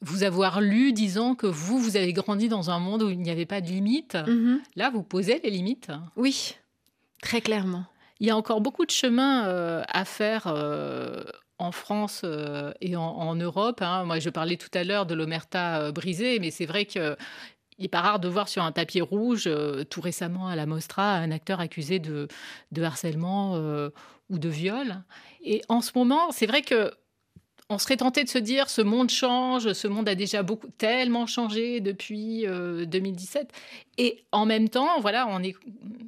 vous avoir lu disant que vous, vous avez grandi dans un monde où il n'y avait pas de limites. Mm-hmm. Là, vous posez les limites. Oui, très clairement. Il y a encore beaucoup de chemin à faire en France euh, et en, Europe. Hein. Moi, je parlais tout à l'heure de l'omerta euh, brisée, mais c'est vrai que il n'est pas rare de voir sur un tapis rouge, euh, tout récemment à la Mostra, un acteur accusé de, de harcèlement ou de viol. Et en ce moment, c'est vrai que on serait tenté de se dire ce monde change, ce monde a déjà beaucoup tellement changé depuis 2017. Euh, et en même temps, voilà, on est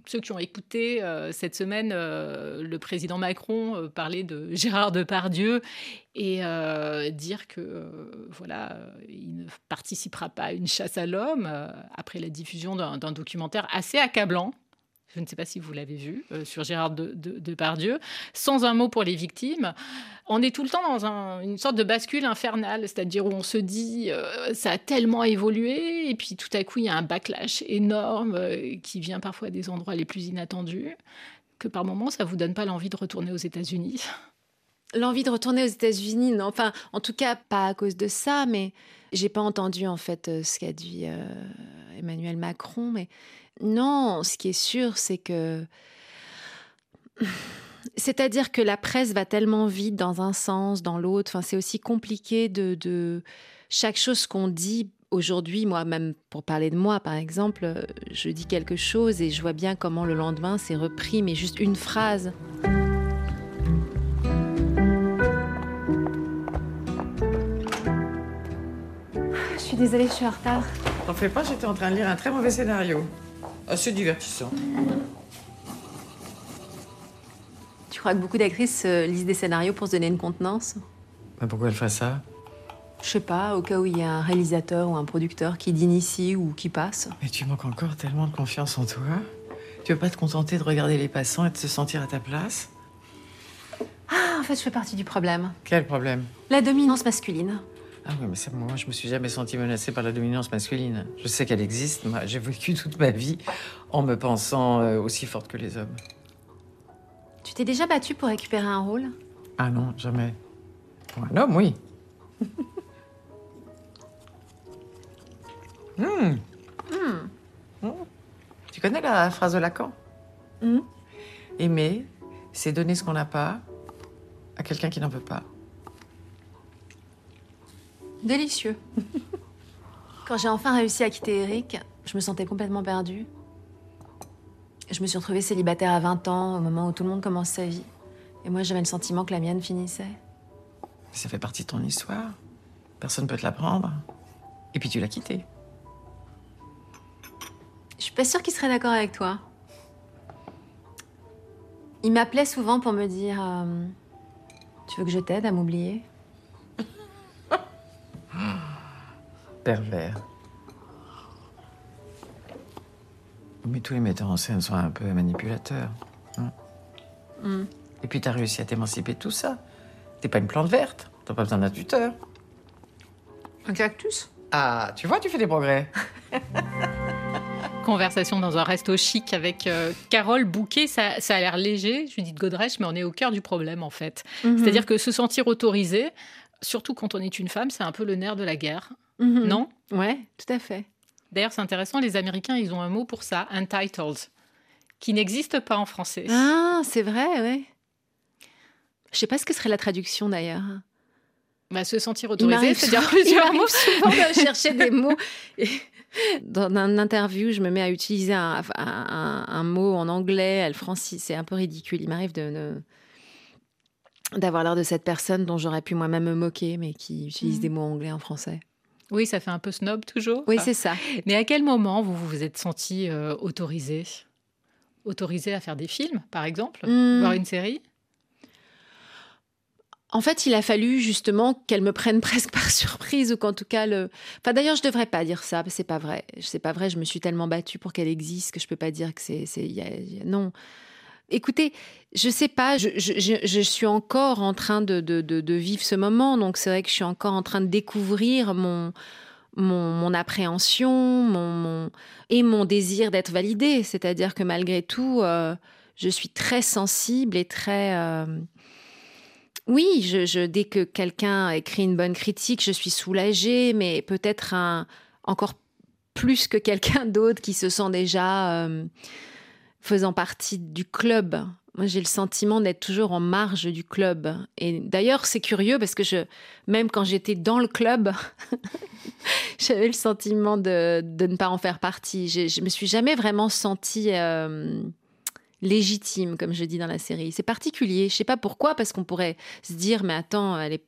ceux qui ont écouté euh, cette semaine euh, le président Macron parler de Gérard Depardieu et dire que voilà, il ne participera pas à une chasse à l'homme après la diffusion d'un documentaire assez accablant je ne sais pas si vous l'avez vu, euh, sur Gérard Depardieu, de, sans un mot pour les victimes. On est tout le temps dans une sorte de bascule infernale, c'est-à-dire où on se dit euh, ça a tellement évolué, et puis tout à coup il y a un backlash énorme euh, qui vient parfois des endroits les plus inattendus, que par moments ça vous donne pas l'envie de retourner aux États-Unis. L'envie de retourner aux États-Unis, non. Enfin, en tout cas, pas à cause de ça, mais j'ai pas entendu en fait ce qu'a dit Emmanuel Macron, mais non, ce qui est sûr, c'est que... C'est-à-dire que la presse va tellement vite dans un sens, dans l'autre. Enfin, c'est aussi compliqué de, chaque chose qu'on dit aujourd'hui. Moi, même pour parler de moi, par exemple, je dis quelque chose et je vois bien comment le lendemain c'est repris, mais juste une phrase. Je suis désolée, je suis en retard. T'en fais pas, j'étais en train de lire un très mauvais scénario. Assez divertissant. Tu crois que beaucoup d'actrices euh, lisent des scénarios pour se donner une contenance? Bah, Pourquoi elles feraient ça? Je sais pas, au cas où il y a un réalisateur ou un producteur qui dîne ici ou qui passe. Mais tu manques encore tellement de confiance en toi. Tu veux pas te contenter de regarder les passants et de se sentir à ta place? Ah, en fait, je fais partie du problème. Quel problème? La dominance masculine. Ah oui, mais c'est moi, je me suis jamais sentie menacée par la dominance masculine. Je sais qu'elle existe. Moi, j'ai vécu toute ma vie en me pensant euh, aussi forte que les hommes. Tu t'es déjà battue pour récupérer un rôle? Ah non, jamais. Pour un homme, oui. Hmm. Hmm. Hmm. Tu connais la phrase de Lacan? Aimer, c'est donner ce qu'on n'a pas à quelqu'un qui n'en veut pas. Délicieux. Quand j'ai enfin réussi à quitter Eric, je me sentais complètement perdue. Je me suis retrouvée célibataire à 20 ans, au moment où tout le monde commence sa vie. Et moi, j'avais le sentiment que la mienne finissait. Ça fait partie de ton histoire. Personne ne peut te l'apprendre. Et puis tu l'as quitté. Je suis pas sûre qu'il serait d'accord avec toi. Il m'appelait souvent pour me dire euh, Tu veux que je t'aide à m'oublier? Pervers. Mais tous les metteurs en scène sont un peu manipulateurs. Hein. Hmm. Et puis t'as réussi à t'émanciper de tout ça. T'es pas une plante verte. T'as pas besoin d'un tuteur. Un cactus? Ah, tu vois, tu fais des progrès. Conversation dans un resto chic avec euh, Carole Bouquet. Ça, a l'air léger, Judith Godrèche, mais on est au cœur du problème en fait. Mhm. C'est-à-dire que se sentir autorisé, surtout quand on est une femme, c'est un peu le nerf de la guerre. Mhm. Non Ouais, tout à fait. D'ailleurs, c'est intéressant, les Américains, ils ont un mot pour ça, entitled, qui n'existe pas en français. Ah, c'est vrai, ouais. Je sais pas ce que serait la traduction d'ailleurs. Bah, se sentir autorisé, c'est-à-dire plusieurs mots. souvent de chercher des mots. Et dans une interview, je me mets à utiliser un, un- un- un mot en anglais, elle francis, c'est un peu ridicule. Il m'arrive de, de- d'avoir l'air de cette personne dont j'aurais pu moi-même me moquer, mais qui utilise Mhm. des mots anglais en français. Oui, ça fait un peu snob toujours. Oui, c'est ça. Mais à quel moment vous vous êtes senti euh, autorisé Autorisé à faire des films, par exemple? Hmm. Voir une série? En fait, il a fallu justement qu'elle me prenne presque par surprise ou qu'en tout cas le. Enfin, d'ailleurs, je devrais pas dire ça. C'est pas vrai. C'est pas vrai. Je me suis tellement battue pour qu'elle existe que je peux pas dire que c'est. Non. Écoutez, je sais pas. Je, suis encore en train de, vivre ce moment. Donc, c'est vrai que je suis encore en train de découvrir mon. Appréhension et mon désir d'être validée. C'est-à-dire que malgré tout, euh, je suis très sensible et très. euh, oui, dès que quelqu'un écrit une bonne critique, je suis soulagée, mais peut-être encore plus que quelqu'un d'autre qui se sent déjà euh, faisant partie du club. Moi, j'ai le sentiment d'être toujours en marge du club. Et d'ailleurs, c'est curieux parce que même quand j'étais dans le club, j'avais le sentiment de, de ne pas en faire partie. Je, je me suis jamais vraiment sentie euh, légitime, comme je dis dans la série. C'est particulier. Je sais pas pourquoi, parce qu'on pourrait se dire, mais attends, elle est,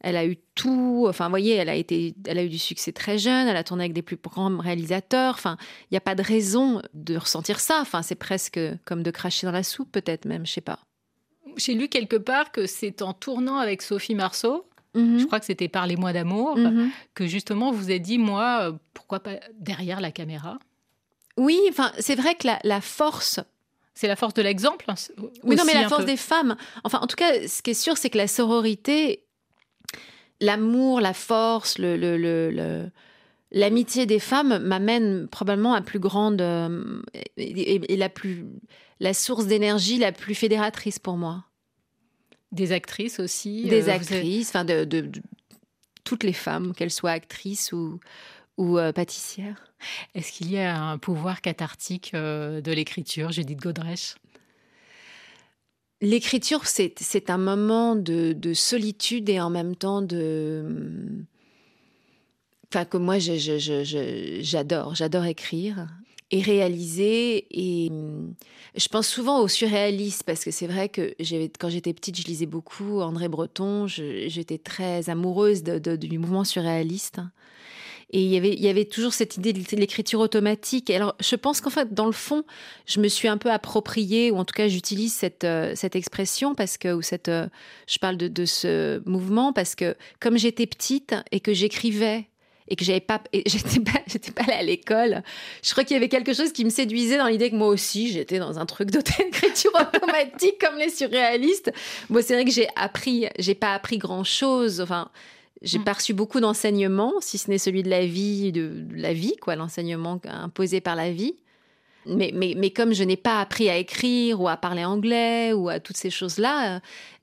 elle a eu tout. Enfin, vous voyez, elle a été, elle a eu du succès très jeune. Elle a tourné avec des plus grands réalisateurs. Enfin, il n'y a pas de raison de ressentir ça. Enfin, c'est presque comme de cracher dans la soupe, peut-être même. Je sais pas. J'ai lu quelque part que c'est en tournant avec Sophie Marceau, Mhm. je crois que c'était Parlez-moi d'amour, Mhm. que justement vous avez dit, moi, euh, pourquoi pas derrière la caméra? Oui, enfin, c'est vrai que la, la force C'est la force de l'exemple hein, Oui, non, mais la force peu. des femmes. Enfin, en tout cas, ce qui est sûr, c'est que la sororité, l'amour, la force, le, le- le- le- l'amitié des femmes m'amène probablement à plus grande euh, et, la plus la source d'énergie la plus fédératrice pour moi. Des actrices aussi. Des euh, avez- actrices, enfin de, de- de- toutes les femmes, qu'elles soient actrices ou ou euh, pâtissières. Est-ce qu'il y a un pouvoir cathartique de l'écriture, Judith Godrèche? L'écriture, c'est un moment de, de solitude et en même temps de. Enfin, que moi, j'adore. J'adore écrire et réaliser. Et hum, je pense souvent aux surréalistes parce que c'est vrai que quand j'étais petite, je lisais beaucoup André Breton. J'étais très amoureuse du mouvement surréaliste. Et il y avait, toujours cette idée de l'écriture automatique. Alors, je pense qu'en fait, dans le fond, je me suis un peu appropriée, ou en tout cas, j'utilise cette, euh, expression parce que, ou cette, euh, je parle de, ce mouvement parce que, comme j'étais petite et que j'écrivais et que j'avais pas, j'étais pas, j'étais allée à l'école, je crois qu'il y avait quelque chose qui me séduisait dans l'idée que moi aussi, j'étais dans un truc d'écriture automatique comme les surréalistes. Moi, c'est vrai que j'ai appris, j'ai pas appris grand chose. Enfin, j'ai pas reçu beaucoup d'enseignements, si ce n'est celui de la vie, de, de la vie, quoi, l'enseignement imposé par la vie. Mais, mais, mais comme je n'ai pas appris à écrire ou à parler anglais ou à toutes ces choses-là, euh,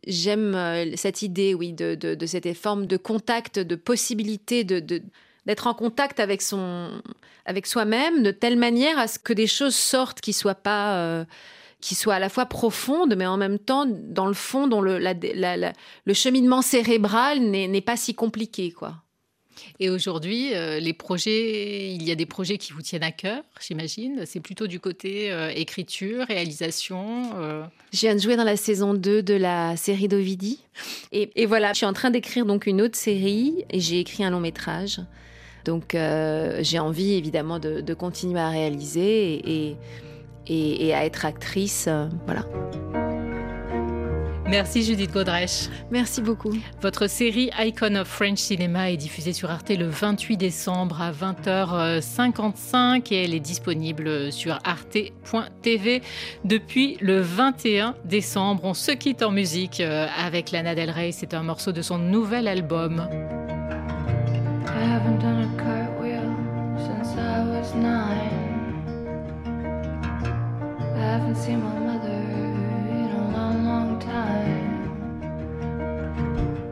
j'aime euh, cette idée, oui, de, de, de cette forme de contact, de possibilité de, de- d'être en contact avec son, avec soi-même de telle manière à ce que des choses sortent qui soient pas, euh, qui soient à la fois profondes, mais en même temps dans le fond, dont le, la- la- la- le cheminement cérébral n'est, pas si compliqué, quoi. Et aujourd'hui, euh, les projets, il y a des projets qui vous tiennent à cœur, j'imagine. C'est plutôt du côté euh, écriture, réalisation. euh. Je viens de jouer dans la saison 2 de la série d'Ovidi. Et, et voilà, je suis en train d'écrire donc une autre série et j'ai écrit un long métrage. Donc euh, j'ai envie évidemment de, de continuer à réaliser et, et, et- et à être actrice. euh, voilà. Merci Judith Godrèche. Merci beaucoup. Votre série Icon of French Cinema est diffusée sur Arte le 28 décembre à 20h55 et elle est disponible sur arte.tv depuis le 21 décembre. On se quitte en musique euh, avec Lana Del Rey. C'est un morceau de son nouvel album. I haven't done a cartwheel since I was nine. I haven't seen my mother in a long, long time.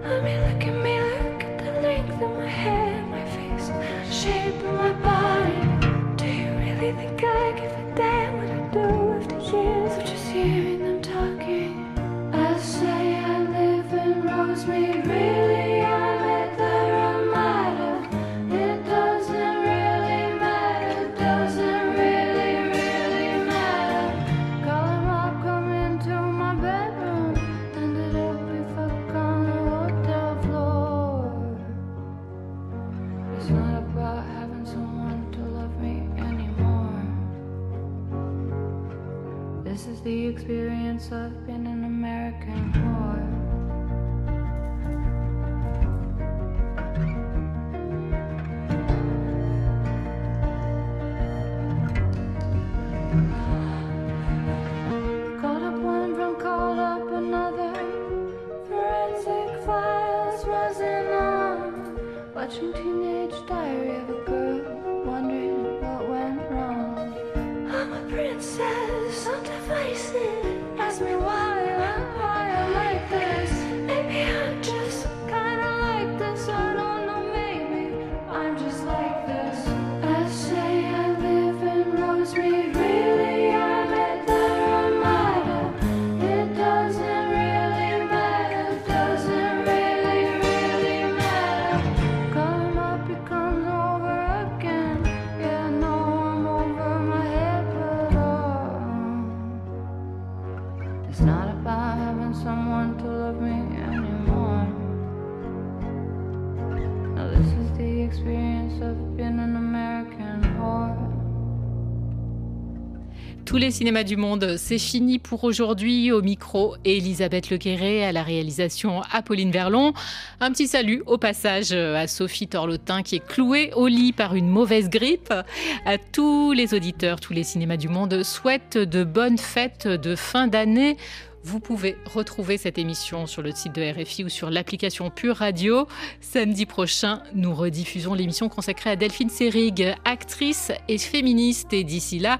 I mean, look at me, look at the length of my hair, my face, shape of my body. Do you really think I give a damn what I do after years of just hearing les cinémas du monde, c'est fini pour aujourd'hui. Au micro, Elisabeth Leguéré, à la réalisation Apolline Verlon. Un petit salut au passage à Sophie Torlotin qui est clouée au lit par une mauvaise grippe. À tous les auditeurs, tous les cinémas du monde souhaitent de bonnes fêtes de fin d'année. Vous pouvez retrouver cette émission sur le site de RFI ou sur l'application Pure Radio. Samedi prochain, nous rediffusons l'émission consacrée à Delphine Seyrig, actrice et féministe. Et d'ici là,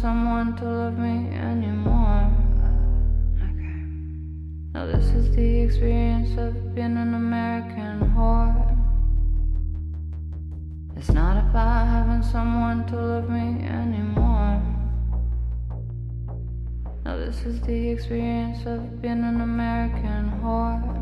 someone to love me anymore. Okay. Now, this is the experience of being an American whore. It's not about having someone to love me anymore. Now, this is the experience of being an American whore.